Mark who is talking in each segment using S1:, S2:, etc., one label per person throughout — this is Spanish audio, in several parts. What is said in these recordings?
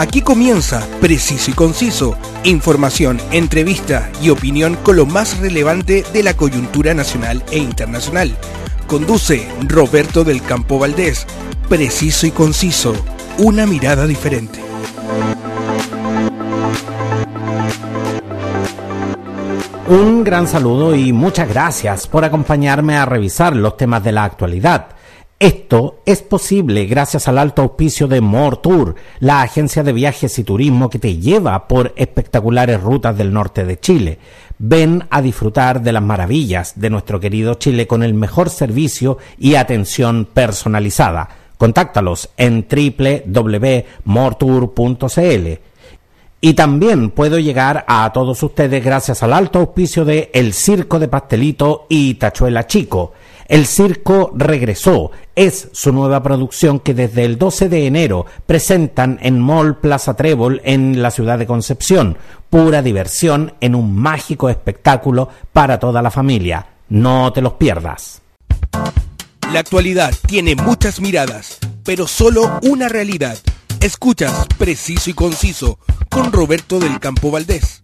S1: Aquí comienza Preciso y Conciso, información, entrevista y opinión con lo más relevante de la coyuntura nacional e internacional. Conduce Roberto del Campo Valdés. Preciso y Conciso, una mirada diferente.
S2: Un gran saludo y muchas gracias por acompañarme a revisar los temas de la actualidad. Esto es posible gracias al alto auspicio de More Tour, la agencia de viajes y turismo que te lleva por espectaculares rutas del norte de Chile. Ven a disfrutar de las maravillas de nuestro querido Chile con el mejor servicio y atención personalizada. Contáctalos en www.mortour.cl. Y también puedo llegar a todos ustedes gracias al alto auspicio de El Circo de Pastelito y Tachuela Chico. El circo regresó. Es su nueva producción que desde el 12 de enero presentan en Mall Plaza Trébol en la ciudad de Concepción. Pura diversión en un mágico espectáculo para toda la familia. No te los pierdas.
S1: La actualidad tiene muchas miradas, pero solo una realidad. Escuchas Preciso y Conciso con Roberto del Campo Valdés.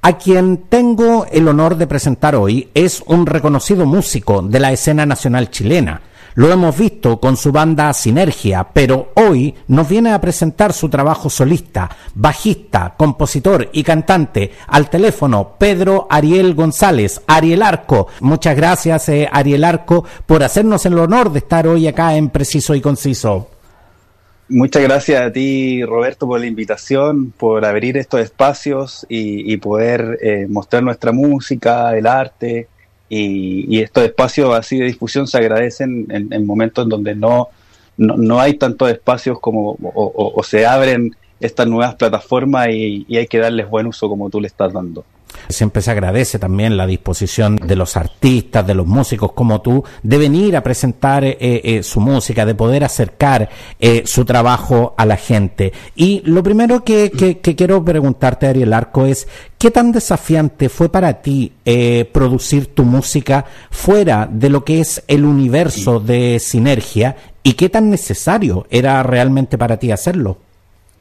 S2: A quien tengo el honor de presentar hoy es un reconocido músico de la escena nacional chilena. Lo hemos visto con su banda Sinergia, pero hoy nos viene a presentar su trabajo solista, bajista, compositor y cantante. Al teléfono, Pedro Ariel González, Ariel Arco. Muchas gracias, eh, Ariel Arco, por hacernos el honor de estar hoy acá en Preciso y Conciso.
S3: Muchas gracias a ti, Roberto, por la invitación, por abrir estos espacios y, poder eh, mostrar nuestra música, el arte. Y, estos espacios así de difusión se agradecen en, momentos en donde no, no, hay tantos espacios como o, se abren estas nuevas plataformas y, y hay que darles buen uso como tú le estás dando.
S2: Siempre se agradece también la disposición de los artistas, de los músicos como tú, de venir a presentar eh, eh, su música, de poder acercar eh, su trabajo a la gente. Y lo primero que, quiero preguntarte, Ariel Arco, es ¿qué tan desafiante fue para ti producir tu música fuera de lo que es el universo de Sinergia y qué tan necesario era realmente para ti hacerlo?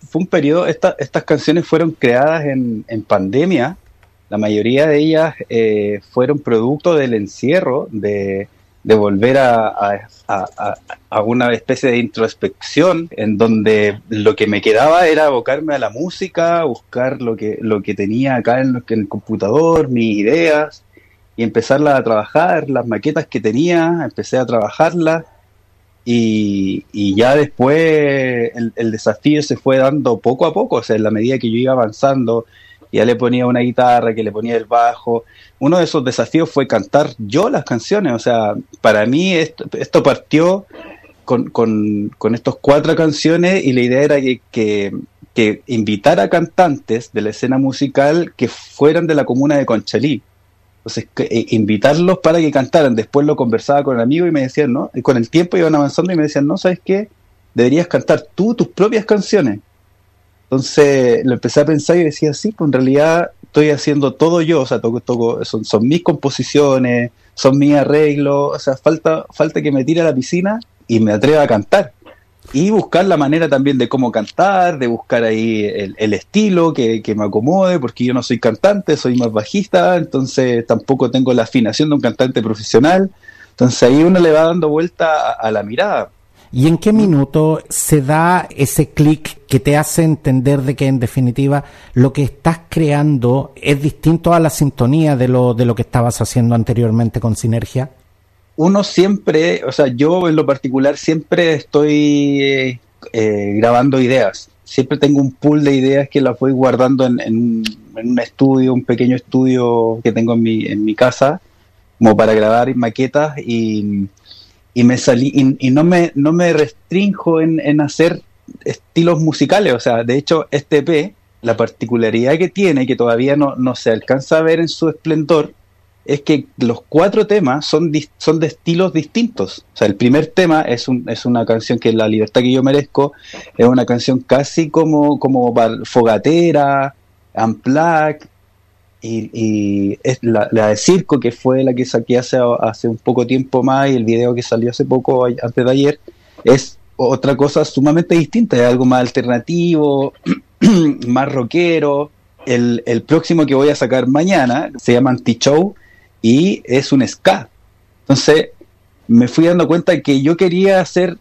S3: Fue un periodo, estas canciones fueron creadas en, en pandemia la mayoría de ellas eh, fueron producto del encierro, de, volver a, una especie de introspección en donde lo que me quedaba era abocarme a la música, buscar lo que, lo que tenía acá en, el computador, mis ideas, y empezarlas a trabajar, las maquetas que tenía, empecé a trabajarlas. Y, ya después el, el, desafío se fue dando poco a poco, o sea, en la medida que yo iba avanzando ya le ponía una guitarra, que le ponía el bajo. Uno de esos desafíos fue cantar yo las canciones, o sea, para mí esto, partió con, con, estas cuatro canciones y la idea era que, que, que invitar a cantantes de la escena musical que fueran de la comuna de Conchalí. Entonces, eh, invitarlos para que cantaran. Después lo conversaba con el amigo y me decían, ¿no? Y con el tiempo iban avanzando y me decían, no, ¿sabes qué? Deberías cantar tú tus propias canciones. Entonces lo empecé a pensar y decía, sí, pues en realidad estoy haciendo todo yo, o sea, toco, toco, son, son mis composiciones, son mis arreglos, o sea, falta, falta que me tire a la piscina y me atreva a cantar. Y buscar la manera también de cómo cantar, de buscar ahí el, estilo que, me acomode, porque yo no soy cantante, soy más bajista, entonces tampoco tengo la afinación de un cantante profesional. Entonces ahí uno le va dando vuelta a la mirada.
S2: ¿Y en qué minuto se da ese clic que te hace entender de que en definitiva lo que estás creando es distinto a la sintonía de lo, de lo que estabas haciendo anteriormente con Sinergia?
S3: Uno siempre, o sea, yo en lo particular siempre estoy eh, eh, grabando ideas. Siempre tengo un pool de ideas que las voy guardando en, en, un estudio, un pequeño estudio que tengo en mi, en mi casa, como para grabar maquetas y y me salí y, no me no me restrinjo en, hacer estilos musicales o sea de hecho este P la particularidad que tiene que todavía no, no se alcanza a ver en su esplendor es que los cuatro temas son, son de estilos distintos. O sea, el primer tema es, un, es una canción que es La libertad que yo merezco, es una canción casi como, como fogatera, unplugged, y, es la, de Circo, que fue la que saqué hace, hace un poco tiempo más, y el video que salió hace poco, antes de ayer, es otra cosa sumamente distinta, es algo más alternativo, más rockero. El, el, próximo que voy a sacar mañana se llama Anti-Show y es un ska. Entonces me fui dando cuenta que yo quería hacer,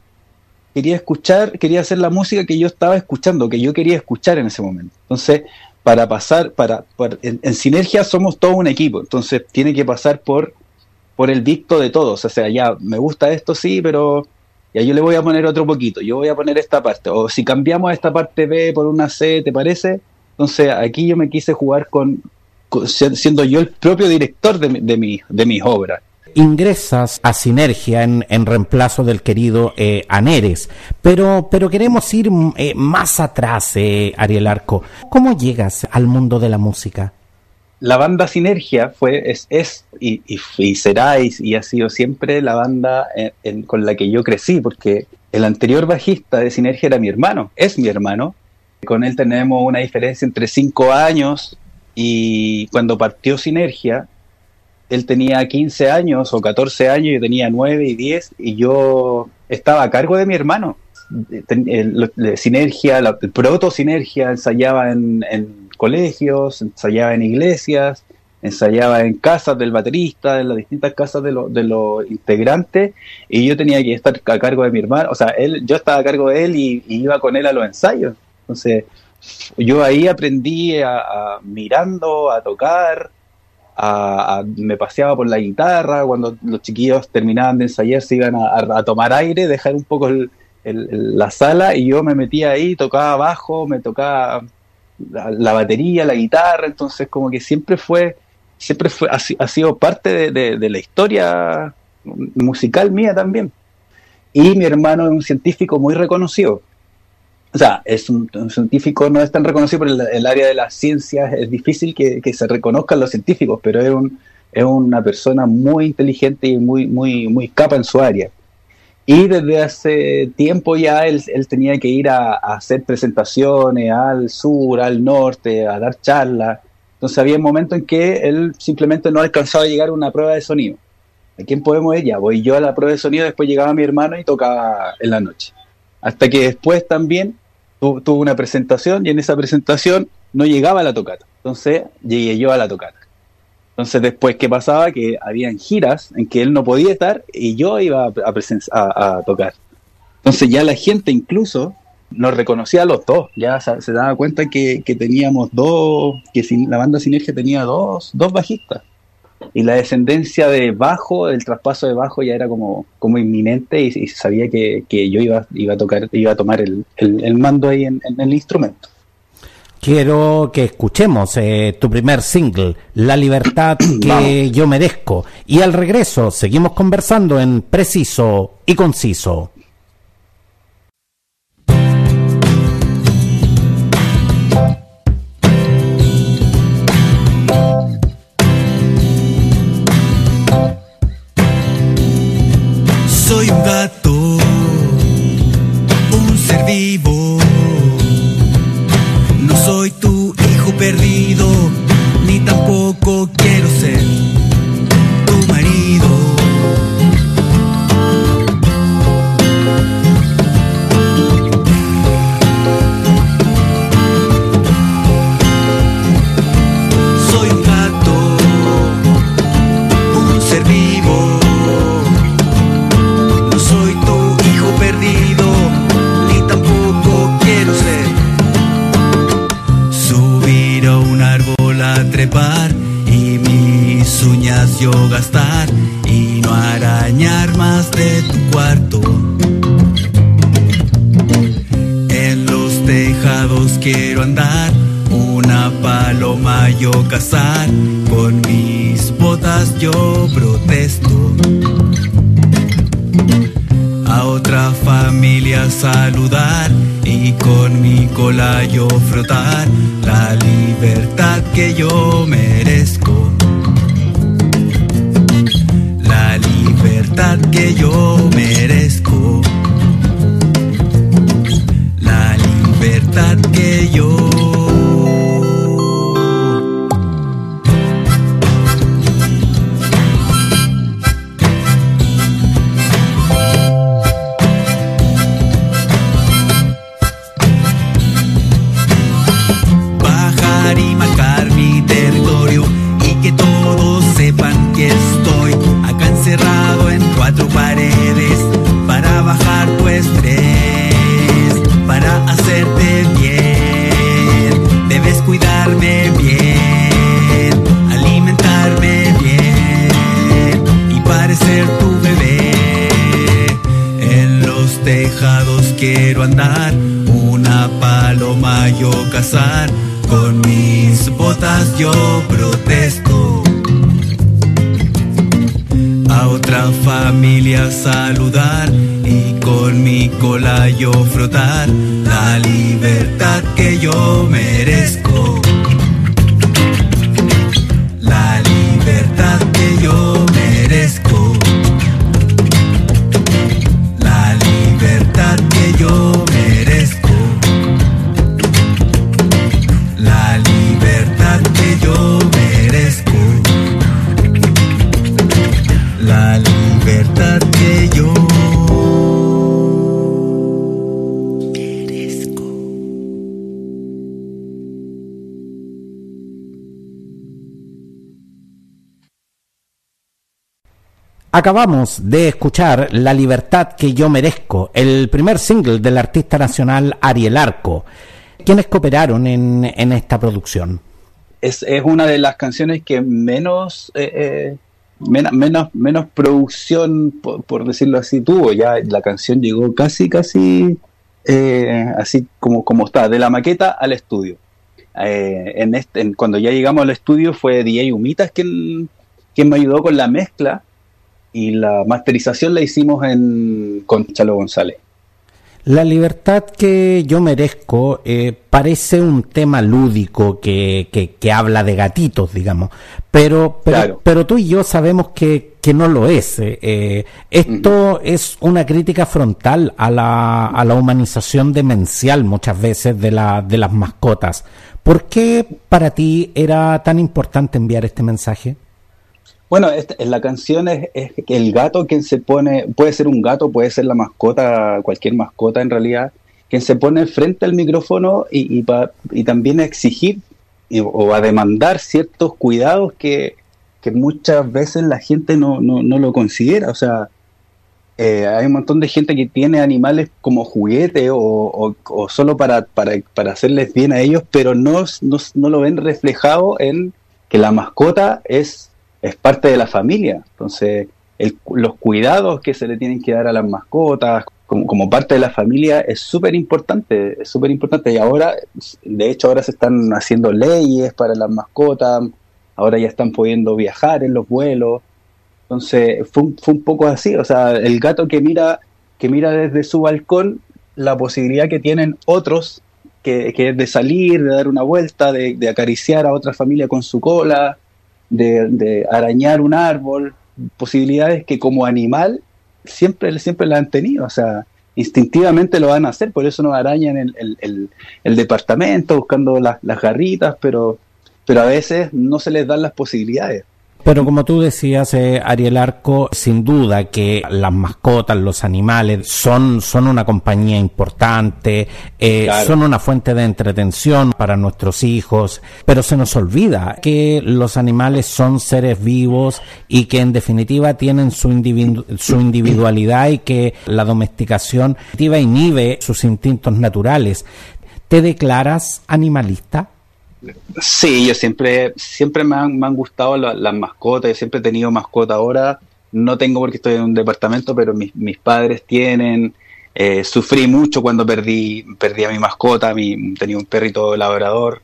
S3: quería escuchar, quería hacer la música que yo estaba escuchando, que yo quería escuchar en ese momento. Entonces, para pasar, para, en, sinergia somos todo un equipo, entonces tiene que pasar por, por el dicto de todos. O sea, ya me gusta esto, sí, pero ya yo le voy a poner otro poquito, yo voy a poner esta parte. O si cambiamos esta parte B por una C, ¿te parece? Entonces aquí yo me quise jugar con, siendo yo el propio director de, de, mi, de mis obras
S2: ingresas a Sinergia en, reemplazo del querido eh, Aneres. Pero, pero queremos ir eh, más atrás, eh, Ariel Arco. ¿Cómo llegas al mundo de la música?
S3: La banda Sinergia fue, es, es y, y, será y, ha sido siempre la banda con la que yo crecí, porque el anterior bajista de Sinergia era mi hermano, es mi hermano. Con él tenemos una diferencia entre cinco años y cuando partió Sinergia, él tenía 15 años o 14 años, yo tenía 9 y 10 y yo estaba a cargo de mi hermano. El, sinergia, la, proto sinergia ensayaba en, colegios, ensayaba en iglesias, ensayaba en casas del baterista, en las distintas casas de, de los integrantes, y yo tenía que estar a cargo de mi hermano, o sea, él, yo estaba a cargo de él y, iba con él a los ensayos. Entonces, yo ahí aprendí a mirando, a tocar, me paseaba por la guitarra, cuando los chiquillos terminaban de ensayar se iban a, tomar aire, dejar un poco la sala y yo me metía ahí, tocaba bajo, me tocaba la, batería, la guitarra, entonces como que siempre fue, siempre fue, ha, sido parte de, la historia musical mía también. Y mi hermano es un científico muy reconocido o sea, es un, científico no es tan reconocido por el, área de las ciencias, es difícil que, se reconozcan los científicos, pero es, un, es una persona muy inteligente y muy, muy, muy capa en su área. Y desde hace tiempo ya él, él tenía que ir a, hacer presentaciones al sur, al norte, a dar charlas. Entonces había un momento en que él simplemente no alcanzaba a llegar a una prueba de sonido. ¿A quién podemos? Ya voy yo a la prueba de sonido, después llegaba mi hermano y tocaba en la noche. Hasta que después también tuvo una presentación y en esa presentación no llegaba a la tocata. Entonces llegué yo a la tocata. Entonces después, ¿qué pasaba? Que habían giras en que él no podía estar y yo iba a, a, tocar. Entonces ya la gente incluso nos reconocía a los dos, ya se, daba cuenta que, teníamos dos, que la banda Sinergia tenía dos, dos bajistas y la descendencia de bajo, el traspaso de bajo ya era como, como inminente y, sabía que, yo iba, iba a tocar, iba a tomar el, mando ahí en, el instrumento.
S2: Quiero que escuchemos eh, tu primer single, La libertad que yo merezco. Y al regreso seguimos conversando en preciso y conciso.
S4: perdido, ni tampoco quiero ser. 也有 yo frotar la libertad que yo merezco.
S2: Acabamos de escuchar La libertad que yo merezco, el primer single del artista nacional Ariel Arco. ¿Quiénes cooperaron en, esta producción?
S3: Es, una de las canciones que menos, eh, eh, menos, menos, producción, por, por, decirlo así, tuvo. Ya la canción llegó casi, casi eh, así como, como está, de la maqueta al estudio. en este, en, cuando ya llegamos al estudio fue DJ Humitas quien, quien me ayudó con la mezcla y la masterización la hicimos en, con Chalo González.
S2: La libertad que yo merezco eh, parece un tema lúdico que, que, que, habla de gatitos, digamos, pero, pero, claro. pero tú y yo sabemos que, que no lo es. Eh, eh, esto uh -huh. es una crítica frontal a la, a la humanización demencial muchas veces de, la, de las mascotas. ¿Por qué para ti era tan importante enviar este mensaje?
S3: Bueno, en la canción es, el gato quien se pone, puede ser un gato, puede ser la mascota, cualquier mascota en realidad, quien se pone frente al micrófono y, y, pa, y también a exigir y, o a demandar ciertos cuidados que, que muchas veces la gente no, no, no lo considera. O sea, eh, hay un montón de gente que tiene animales como juguete o, o, o solo para, para, para, hacerles bien a ellos, pero no, no, no lo ven reflejado en que la mascota es es parte de la familia. Entonces, el, los cuidados que se le tienen que dar a las mascotas como, como parte de la familia es súper importante, es súper importante. Y ahora, de hecho, ahora se están haciendo leyes para las mascotas, ahora ya están pudiendo viajar en los vuelos. Entonces, fue un, fue un poco así, o sea, el gato que mira, que mira desde su balcón la posibilidad que tienen otros, que, que es de salir, de dar una vuelta, de, de acariciar a otra familia con su cola, de, de, arañar un árbol, posibilidades que como animal siempre, siempre las han tenido, o sea, instintivamente lo van a hacer, por eso no arañan el, el, el, el departamento buscando las, las garritas, pero, pero a veces no se les dan las posibilidades.
S2: Pero como tú decías, eh, Ariel Arco, sin duda que las mascotas, los animales, son, son una compañía importante, eh, claro. son una fuente de entretención para nuestros hijos, pero se nos olvida que los animales son seres vivos y que en definitiva tienen su, individu su individualidad y que la domesticación inhibe sus instintos naturales. ¿Te declaras animalista?
S3: Sí, yo siempre, siempre me han, gustado las, las mascotas, yo siempre he tenido mascota ahora, no tengo porque estoy en un departamento, pero mis, mis padres tienen, eh, sufrí mucho cuando perdí, perdí a mi mascota, mi, tenía un perrito labrador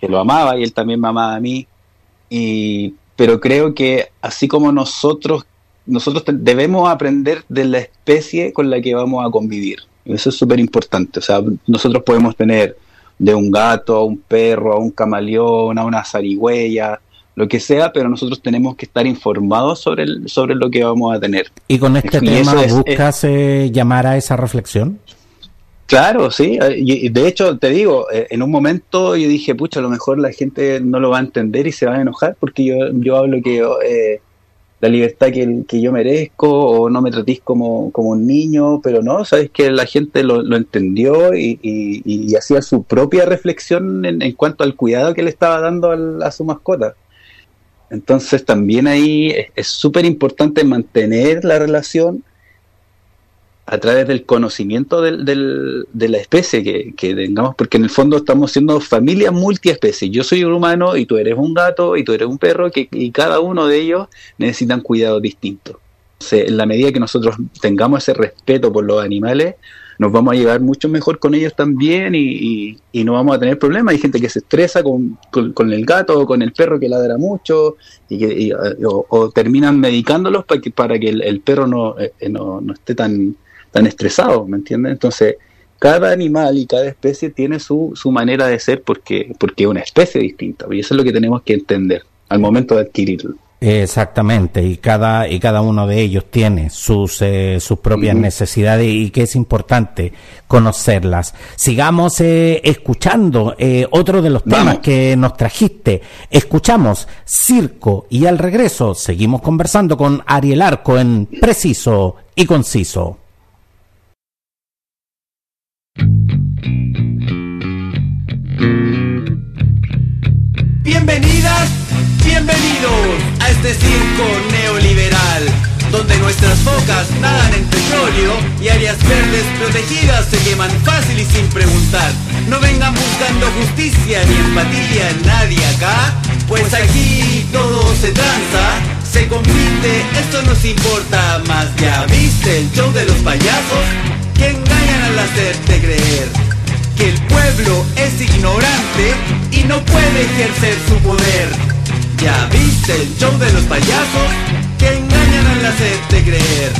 S3: que lo amaba y él también me amaba a mí, y, pero creo que así como nosotros, nosotros debemos aprender de la especie con la que vamos a convivir, eso es súper importante, o sea, nosotros podemos tener de un gato a un perro, a un camaleón, a una zarigüeya, lo que sea, pero nosotros tenemos que estar informados sobre, el, sobre lo que vamos a tener.
S2: ¿Y con este y tema es, buscas eh, llamar a esa reflexión?
S3: Claro, sí. Y de hecho, te digo, eh, en un momento yo dije, pucha, a lo mejor la gente no lo va a entender y se va a enojar porque yo, yo hablo que eh, la libertad que, que, yo merezco o no me tratéis como, como un niño, pero no, sabes que la gente lo, lo entendió y, y, y, hacía su propia reflexión en, en, cuanto al cuidado que le estaba dando al, a su mascota. Entonces también ahí es súper importante mantener la relación a través del conocimiento del, del, de la especie que, tengamos, porque en el fondo estamos siendo familia multiespecie. Yo soy un humano y tú eres un gato y tú eres un perro, que, y cada uno de ellos necesitan cuidados distintos. en la medida que nosotros tengamos ese respeto por los animales, nos vamos a llevar mucho mejor con ellos también y, no vamos a tener problemas. Hay gente que se estresa con, el gato o con el perro que ladra mucho y que, o, terminan medicándolos para que, para que el, perro no, eh, no, no, esté tan, tan estresado, ¿me entiendes? Entonces, cada animal y cada especie tiene su, su manera de ser porque, porque es una especie distinta y eso es lo que tenemos que entender al momento de adquirirlo.
S2: Exactamente, y cada, y cada uno de ellos tiene sus, eh, sus propias necesidades y que es importante conocerlas. Sigamos eh, escuchando eh, otro de los temas que nos trajiste. Escuchamos Circo y al regreso seguimos conversando con Ariel Arco en Preciso y Conciso.
S5: Bienvenidas Bienvenidos a este circo neoliberal, donde nuestras focas nadan en petróleo y áreas verdes protegidas se queman fácil y sin preguntar. No vengan buscando justicia ni empatía en nadie acá, pues aquí todo se tranza, se compite, esto nos importa más. ¿Ya viste el show de los payasos? Que engañan al hacerte creer que el pueblo es ignorante y no puede ejercer su poder. ¿Ya viste el show de los payasos? Que engañan al hacerte creer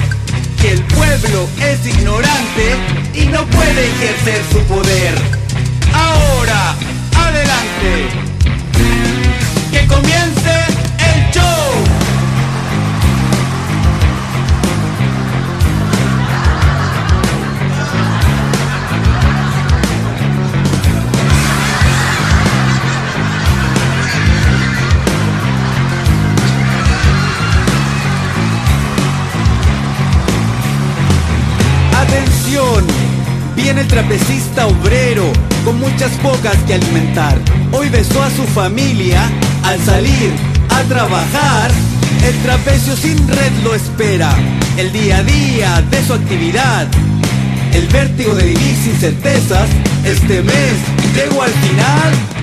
S5: que el pueblo es ignorante y no puede ejercer su poder. Ahora, adelante. Que comience trapecista obrero con muchas bocas que alimentar. Hoy besó a su familia al salir a trabajar. El trapecio sin red lo espera. El día a día de su actividad. El vértigo de vivir sin certezas. Este mes llego al final.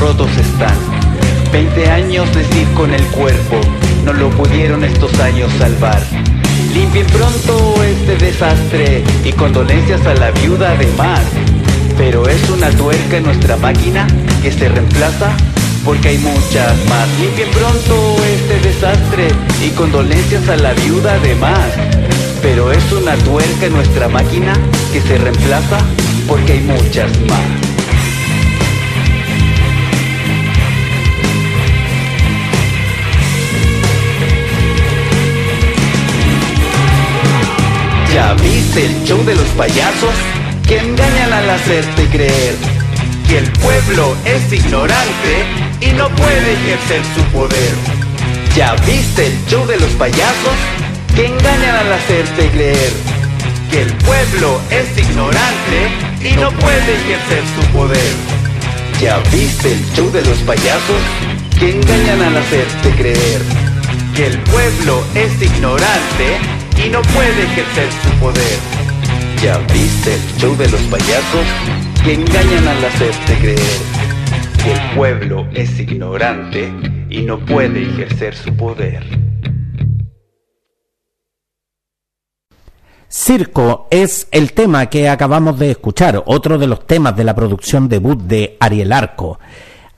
S3: Rotos están. Veinte años de circo en el cuerpo, no lo pudieron estos años salvar. Limpien pronto este desastre y condolencias a la viuda además. Pero es una tuerca nuestra máquina que se reemplaza porque hay muchas más. Limpien pronto este desastre y condolencias a la viuda además. Pero es una tuerca nuestra máquina que se reemplaza porque hay muchas más. ¿Ya viste el show de los payasos? Que engañan al hacerte creer que el pueblo es ignorante y no puede ejercer su poder. ¿Ya viste el show de los payasos? Que engañan al hacerte creer que el pueblo es ignorante y no puede ejercer su poder. ¿Ya viste el show de los payasos que engañan al hacerte creer que el pueblo es ignorante y no puede ejercer su poder? ¿Ya viste el show de los payasos que engañan al hacerte creer que el pueblo es ignorante y no puede ejercer su poder?
S2: Circo es el tema que acabamos de escuchar, otro de los temas de la producción debut de Ariel Arco.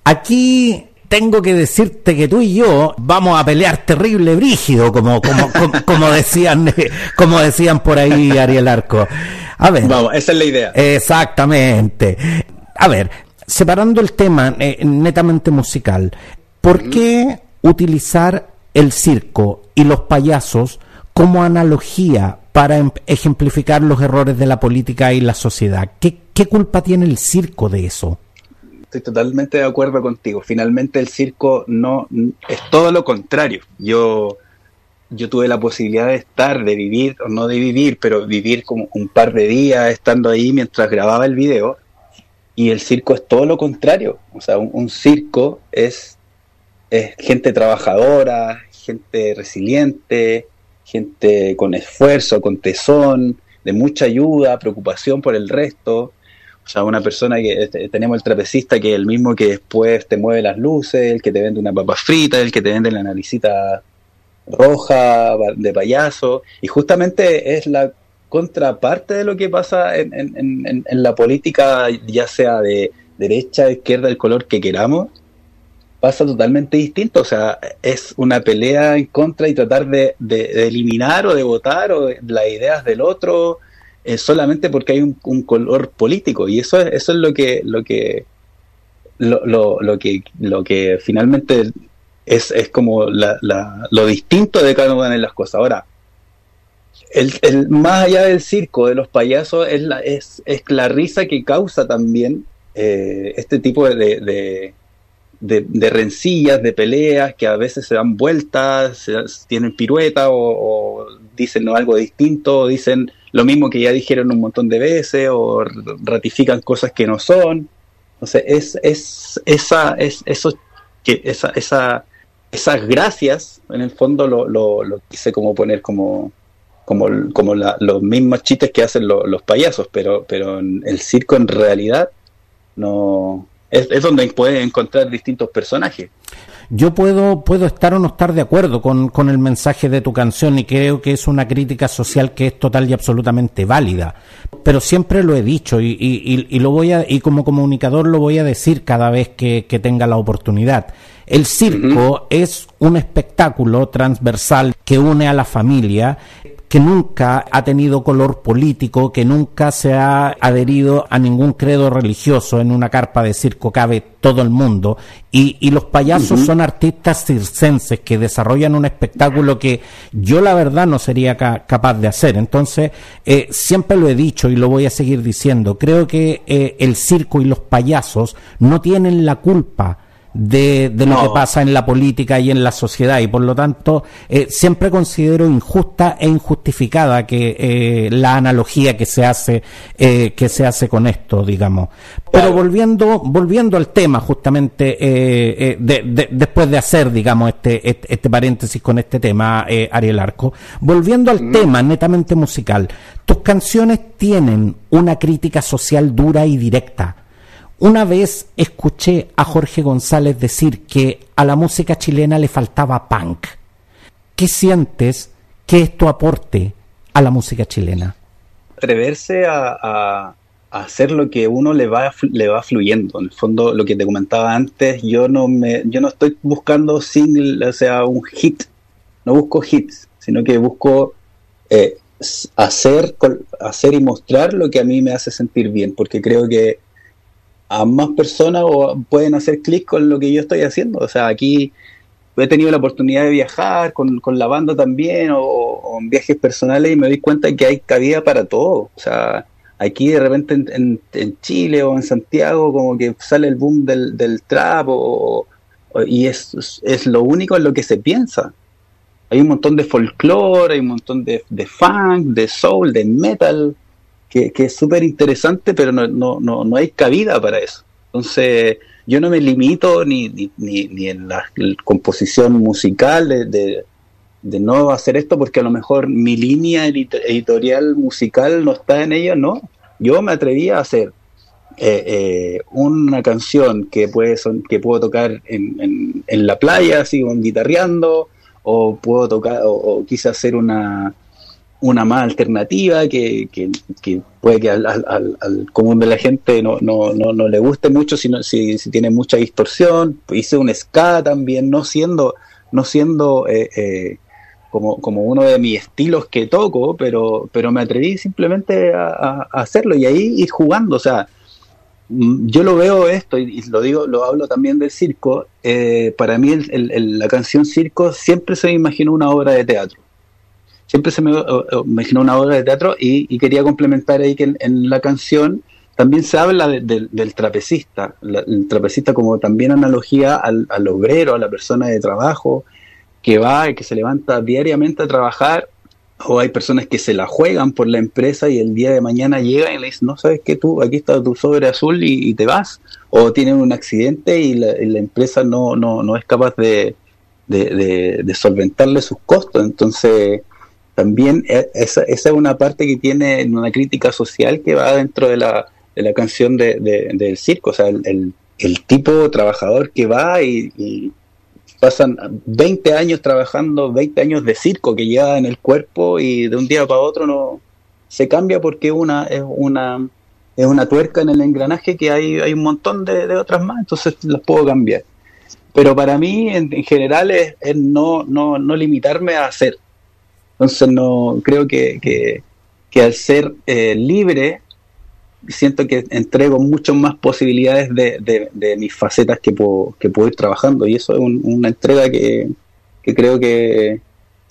S2: Aquí tengo que decirte que tú y yo vamos a pelear terrible brígido, como, como, como, decían, como decían por ahí Ariel Arco.
S3: A ver. Vamos, esa es la idea.
S2: Exactamente. A ver, separando el tema eh, netamente musical, ¿por qué utilizar el circo y los payasos como analogía para em, ejemplificar los errores de la política y la sociedad. ¿Qué, culpa tiene el circo de eso?
S3: Estoy totalmente de acuerdo contigo. Finalmente el circo no es todo lo contrario. Yo yo tuve la posibilidad de estar, de vivir, o no de vivir, pero vivir como un par de días estando ahí mientras grababa el video. Y el circo es todo lo contrario. O sea, un, circo es, es gente trabajadora, gente resiliente, gente con esfuerzo, con tesón, de mucha ayuda, preocupación por el resto. O sea, una persona que este, tenemos el trapecista que es el mismo que después te mueve las luces, el que te vende una papa frita, el que te vende la naricita roja de payaso. Y justamente es la contraparte de lo que pasa en, en, en, la política, ya sea de derecha, izquierda, el color que queramos, pasa totalmente distinto. O sea, es una pelea en contra y tratar de, de, eliminar o de votar o las ideas del otro solamente porque hay un, un, color político. Y eso es, eso es lo que, lo que lo, lo, lo que lo que finalmente es, es como la, la, lo distinto de cada una de las cosas. Ahora, el, el, más allá del circo, de los payasos, es la, es, es la risa que causa también eh, este tipo de, de, de, rencillas, de peleas, que a veces se dan vueltas, tienen pirueta o, o dicen algo distinto, o dicen lo mismo que ya dijeron un montón de veces, o ratifican cosas que no son. Entonces, es, es, esa, es, eso, que, esa, esa, esas gracias, en el fondo lo, lo, lo quise como poner como, como, como la, los mismos chistes que hacen los payasos, pero, pero en el circo en realidad no es, es donde puedes encontrar distintos personajes.
S2: Yo puedo, puedo estar o no estar de acuerdo con, con, el mensaje de tu canción y creo que es una crítica social que es total y absolutamente válida. Pero siempre lo he dicho y, y, y lo voy a, y como comunicador lo voy a decir cada vez que, que tenga la oportunidad. El circo es un espectáculo transversal que une a la familia que nunca ha tenido color político, que nunca se ha adherido a ningún credo religioso. En una carpa de circo cabe todo el mundo. Y, y los payasos son artistas circenses que desarrollan un espectáculo que yo la verdad no sería ca capaz de hacer. Entonces, eh, siempre lo he dicho y lo voy a seguir diciendo. Creo que eh, el circo y los payasos no tienen la culpa de, de lo que pasa en la política y en la sociedad. Y por lo tanto eh, siempre considero injusta e injustificada que eh, la analogía que se hace eh, que se hace con esto digamos. Pero volviendo volviendo al tema justamente eh, de, de, después de hacer digamos este, este, este paréntesis con este tema Ariel Arco volviendo al mm. tema netamente musical tus canciones tienen una crítica social dura y directa una vez escuché a Jorge González decir que a la música chilena le faltaba punk. ¿Qué sientes que esto aporte a la música chilena?
S3: Atreverse a, a, hacer lo que uno le va, le va fluyendo. En el fondo, lo que te comentaba antes, yo no, me, yo no estoy buscando single, o sea, un hit. No busco hits, sino que busco eh, hacer, hacer y mostrar lo que a mí me hace sentir bien, porque creo que a más personas o pueden hacer clic con lo que yo estoy haciendo. O sea, aquí he tenido la oportunidad de viajar con, con la banda también o, en viajes personales y me doy cuenta que hay cabida para todo. O sea, aquí de repente en, en, Chile o en Santiago como que sale el boom del, del trap o, y es, es lo único en lo que se piensa. Hay un montón de folclore, hay un montón de, de funk, de soul, de metal, que, es súper interesante, pero no, no, no, no, hay cabida para eso. Entonces, yo no me limito ni, ni, ni, en la, composición musical de, de, no hacer esto, porque a lo mejor mi línea editorial musical no está en ella, no. Yo me atreví a hacer eh, eh, una canción que puede son, que puedo tocar en, en, en la playa, así guitarreando, o puedo tocar, o quise hacer una, una más alternativa que, que, puede que al, al, al, común de la gente no, no, no, no le guste mucho si, si, tiene mucha distorsión. Hice un ska también, no siendo, no siendo eh, eh, como, como uno de mis estilos que toco, pero, pero me atreví simplemente a, a, hacerlo y ahí ir jugando. O sea, mm, yo lo veo esto y, lo digo, lo hablo también del circo. Eh, para mí el, el, la canción circo siempre se me imaginó una obra de teatro siempre se me imaginó una obra de teatro y, quería complementar ahí que en, la canción también se habla de- de- del trapecista, la- el trapecista como también analogía al, obrero, a la persona de trabajo, que va y que se levanta diariamente a trabajar, o hay personas que se la juegan por la empresa y el día de mañana llegan y le dicen, no sabes qué, tú, aquí está tu sobre azul y, te vas, o tienen un accidente y la, empresa no, no, no es capaz de solventarle sus costos, entonces también e- esa, esa es una parte que tiene una crítica social que va dentro de la, de la canción de, de- del circo, o sea, el, tipo trabajador que va y, pasan 20 años trabajando, 20 años de circo que lleva en el cuerpo y de un día para otro no se cambia porque una es una es una tuerca en el engranaje que hay, hay un montón de, de otras más, entonces las puedo cambiar. Pero para mí, en, en general, es, es no, no, no limitarme a hacer. Entonces, no creo que, que, que al ser eh, libre, siento que entrego mucho más posibilidades de, de, de mis facetas que puedo, que puedo ir trabajando. Y eso es un- una entrega que, que creo que,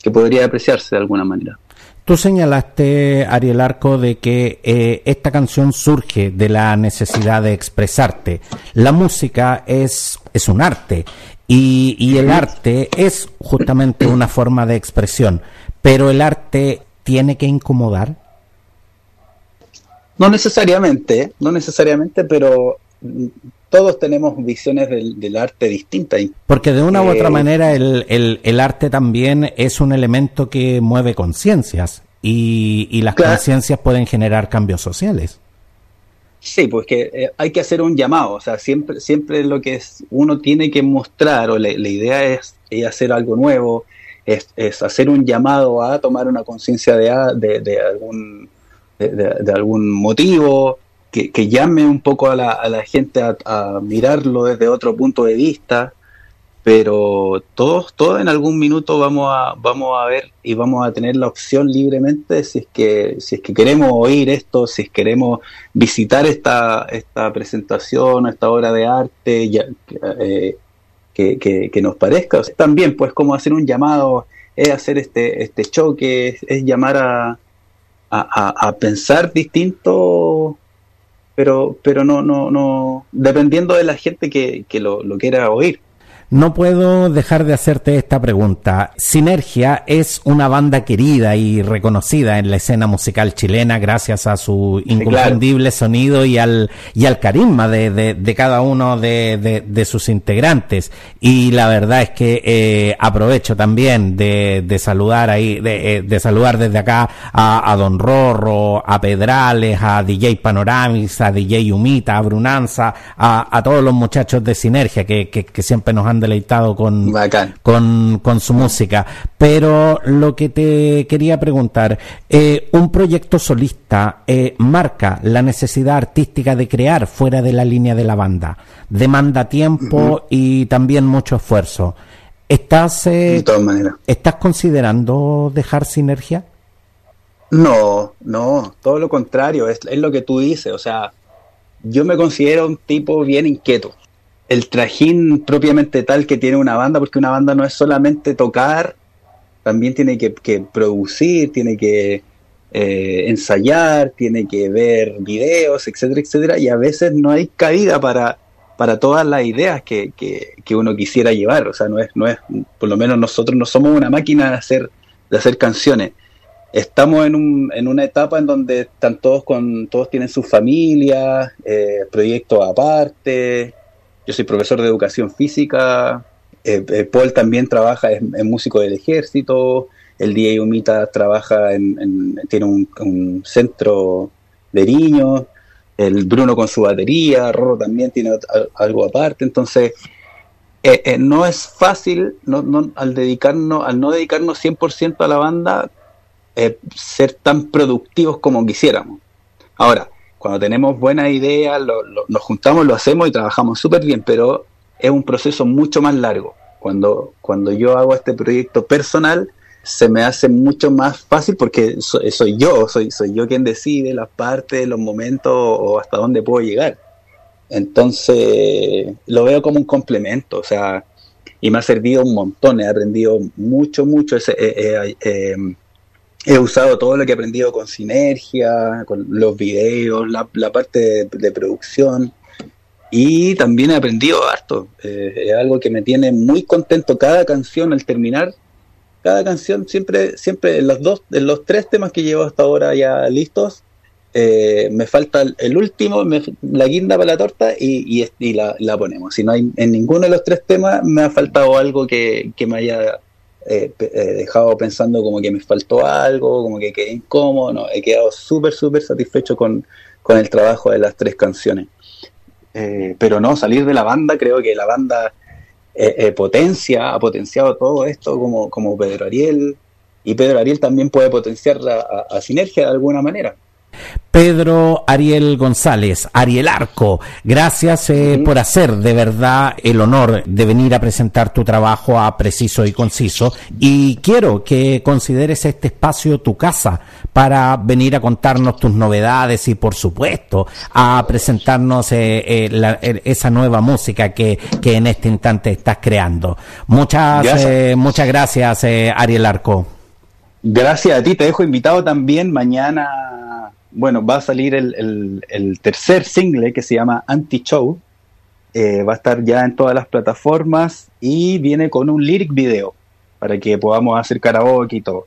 S3: que podría apreciarse de alguna manera.
S2: Tú señalaste, Ariel Arco, de que eh, esta canción surge de la necesidad de expresarte. La música es, es un arte y, y el arte es justamente una forma de expresión, pero el arte tiene que incomodar.
S3: No necesariamente, no necesariamente, pero todos tenemos visiones del, del arte distintas.
S2: Porque de una u otra
S3: Eh,
S2: manera el, el- el arte también es un elemento que mueve conciencias y, y las
S3: Claro.
S2: conciencias pueden generar cambios sociales.
S3: Sí, pues que eh, hay que hacer un llamado, o sea, siempre, siempre lo que es, uno tiene que mostrar, o la, la idea es, es hacer algo nuevo, es, es hacer un llamado a tomar una conciencia de, de, de algún de, algún motivo, que, que llame un poco a la, a la gente a, a mirarlo desde otro punto de vista, pero todos, todos en algún minuto vamos a, vamos a ver y vamos a tener la opción libremente si es que, si es que queremos oír esto, si es que queremos visitar esta, esta presentación, esta obra de arte, ya, eh, que, que, nos parezca. O sea, también, pues, como hacer un llamado, es hacer este, este choque, es, llamar a, a, a- pensar distinto, pero, pero no, no, no, dependiendo de la gente que, que lo quiera oír.
S2: No puedo dejar de hacerte esta pregunta. Sinergia es una banda querida y reconocida en la escena musical chilena gracias a su inconfundible sonido y al, y al carisma de, de- de cada uno de, de- sus integrantes. Y la verdad es que eh, aprovecho también de, de saludar ahí, de, eh, de saludar desde acá a, a Don Rorro, a Pedrales, a DJ Panoramis, a DJ Humita, a Brunanza, a, a todos los muchachos de Sinergia que, que, que siempre nos han deleitado con, con, con su música. Pero lo que te quería preguntar, eh, un proyecto solista eh, marca la necesidad artística de crear fuera de la línea de la banda. Demanda tiempo y también mucho esfuerzo. ¿Estás, eh,
S3: De todas maneras.
S2: ¿Estás considerando dejar sinergia?
S3: No, no, todo lo contrario, es, es lo que tú dices, o sea, yo me considero un tipo bien inquieto. El trajín propiamente tal que tiene una banda, porque una banda no es solamente tocar, también tiene que, producir, tiene que eh, ensayar, tiene que ver videos, etcétera, etcétera, y a veces no hay cabida para, para todas las ideas que, que, que uno quisiera llevar, o sea, no es, no es, por lo menos nosotros no somos una máquina de hacer, de hacer canciones estamos en, un, en una etapa en donde están todos con todos tienen sus familias, eh, proyectos aparte. Yo soy profesor de educación física. eh, eh, Paul también trabaja, es, músico del ejército. El DJ Humita trabaja en, en- tiene un, centro de niños. El Bruno con su batería. Roro también tiene algo aparte. Entonces, eh, no es fácil no, no, al dedicarnos, al no dedicarnos 100% a la banda, ser tan productivos como quisiéramos. Ahora, cuando tenemos buenas ideas, nos juntamos, lo hacemos y trabajamos súper bien, pero es un proceso mucho más largo. Cuando, cuando yo hago este proyecto personal, se me hace mucho más fácil porque so- soy yo, soy, soy yo quien decide las partes, los momentos o hasta dónde puedo llegar. Entonces, lo veo como un complemento, o sea, y me ha servido un montón, he aprendido mucho, mucho. Ese, eh, eh, eh, he usado todo lo que he aprendido con Sinergia, con los videos, la, parte de, producción. Y también he aprendido harto. Eh, es algo que me tiene muy contento. Cada canción al terminar, cada canción siempre, siempre en los dos, en los tres temas que llevo hasta ahora ya listos, eh, me falta el, último, me- la guinda para la torta y, la, ponemos. Si no hay en ninguno de los tres temas me ha faltado algo que me haya eh, eh, dejado pensando como que me faltó algo, como que quedé incómodo. No, he quedado súper, súper satisfecho con, con el trabajo de las tres canciones. Eh, pero no, salir de la banda, creo que la banda eh, potencia, ha potenciado todo esto como, como Pedro Ariel, y Pedro Ariel también puede potenciar a, a- a Sinergia de alguna manera.
S2: Pedro Ariel González, Ariel Arco, gracias eh, por hacer de verdad el honor de venir a presentar tu trabajo a Preciso y Conciso y quiero que consideres este espacio tu casa para venir a contarnos tus novedades y por supuesto a presentarnos eh, eh, la- esa nueva música que, que en este instante estás creando. Muchas,
S3: Gracias.
S2: eh, muchas gracias eh, Ariel Arco.
S3: Gracias a ti, te dejo invitado también. Mañana, bueno, va a salir el, el- tercer single que se llama Anti-Show. Eh, va a estar ya en todas las plataformas y viene con un lyric video para que podamos hacer karaoke y todo.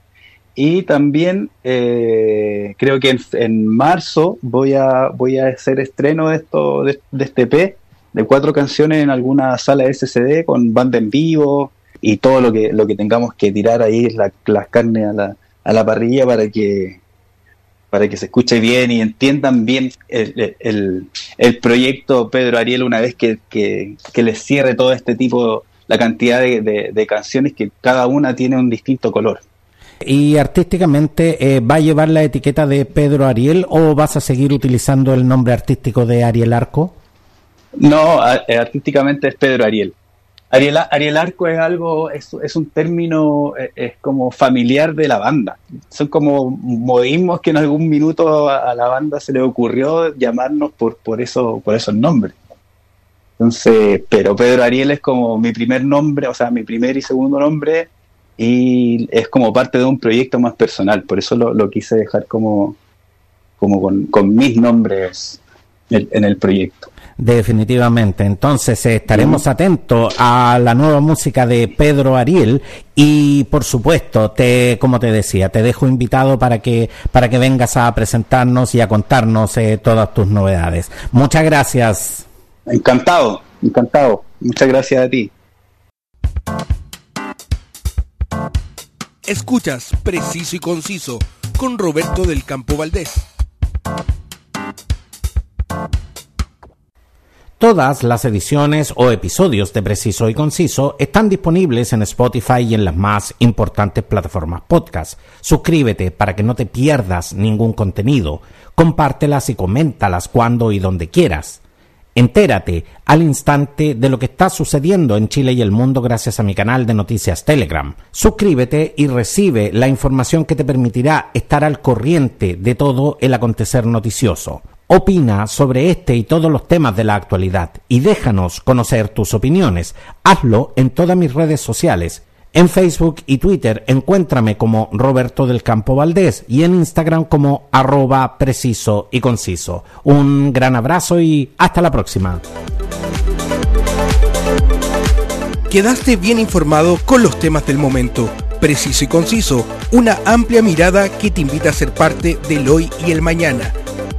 S3: Y también eh, creo que en, en marzo voy a, voy a hacer estreno de, esto, de, este EP de cuatro canciones en alguna sala SCD con banda en vivo y todo lo que, lo que tengamos que tirar ahí, la- las carnes a la, a la parrilla para que, para que se escuche bien y entiendan bien el, el- el proyecto Pedro Ariel una vez que, que, que les cierre todo este tipo, la cantidad de, de- de canciones que cada una tiene un distinto color.
S2: ¿Y artísticamente eh, va a llevar la etiqueta de Pedro Ariel o vas a seguir utilizando el nombre artístico de Ariel Arco?
S3: No, a- eh, artísticamente es Pedro Ariel. Ariel, Ariel Arco es algo, es, un término, eh, es como familiar de la banda. Son como modismos que en algún minuto a, a la banda se le ocurrió llamarnos por, por, eso, por esos nombres. Entonces, pero Pedro Ariel es como mi primer nombre, o sea, mi primer y segundo nombre, y es como parte de un proyecto más personal. Por eso lo, lo quise dejar como, como con, con mis nombres en- en el proyecto.
S2: Definitivamente. Entonces eh, estaremos atentos a la nueva música de Pedro Ariel y por supuesto, te, como te decía, te dejo invitado para que para que vengas a presentarnos y a contarnos eh, todas tus novedades. Muchas gracias.
S3: Encantado, encantado. Muchas gracias a ti.
S1: Escuchas Preciso y Conciso con Roberto del Campo Valdés.
S2: Todas las ediciones o episodios de Preciso y Conciso están disponibles en Spotify y en las más importantes plataformas podcast. Suscríbete para que no te pierdas ningún contenido. Compártelas y coméntalas cuando y donde quieras. Entérate al instante de lo que está sucediendo en Chile y el mundo gracias a mi canal de noticias Telegram. Suscríbete y recibe la información que te permitirá estar al corriente de todo el acontecer noticioso. Opina sobre este y todos los temas de la actualidad y déjanos conocer tus opiniones. Hazlo en todas mis redes sociales. En Facebook y Twitter encuéntrame como Roberto del Campo Valdés y en Instagram como arroba preciso y conciso. Un gran abrazo y hasta la próxima.
S1: Quedaste bien informado con los temas del momento. Preciso y conciso, una amplia mirada que te invita a ser parte del hoy y el mañana.